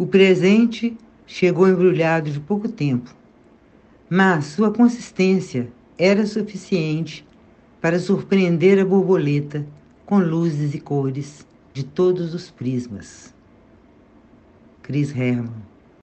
O presente chegou embrulhado de pouco tempo, mas sua consistência era suficiente para surpreender a borboleta com luzes e cores de todos os prismas. Chris Herman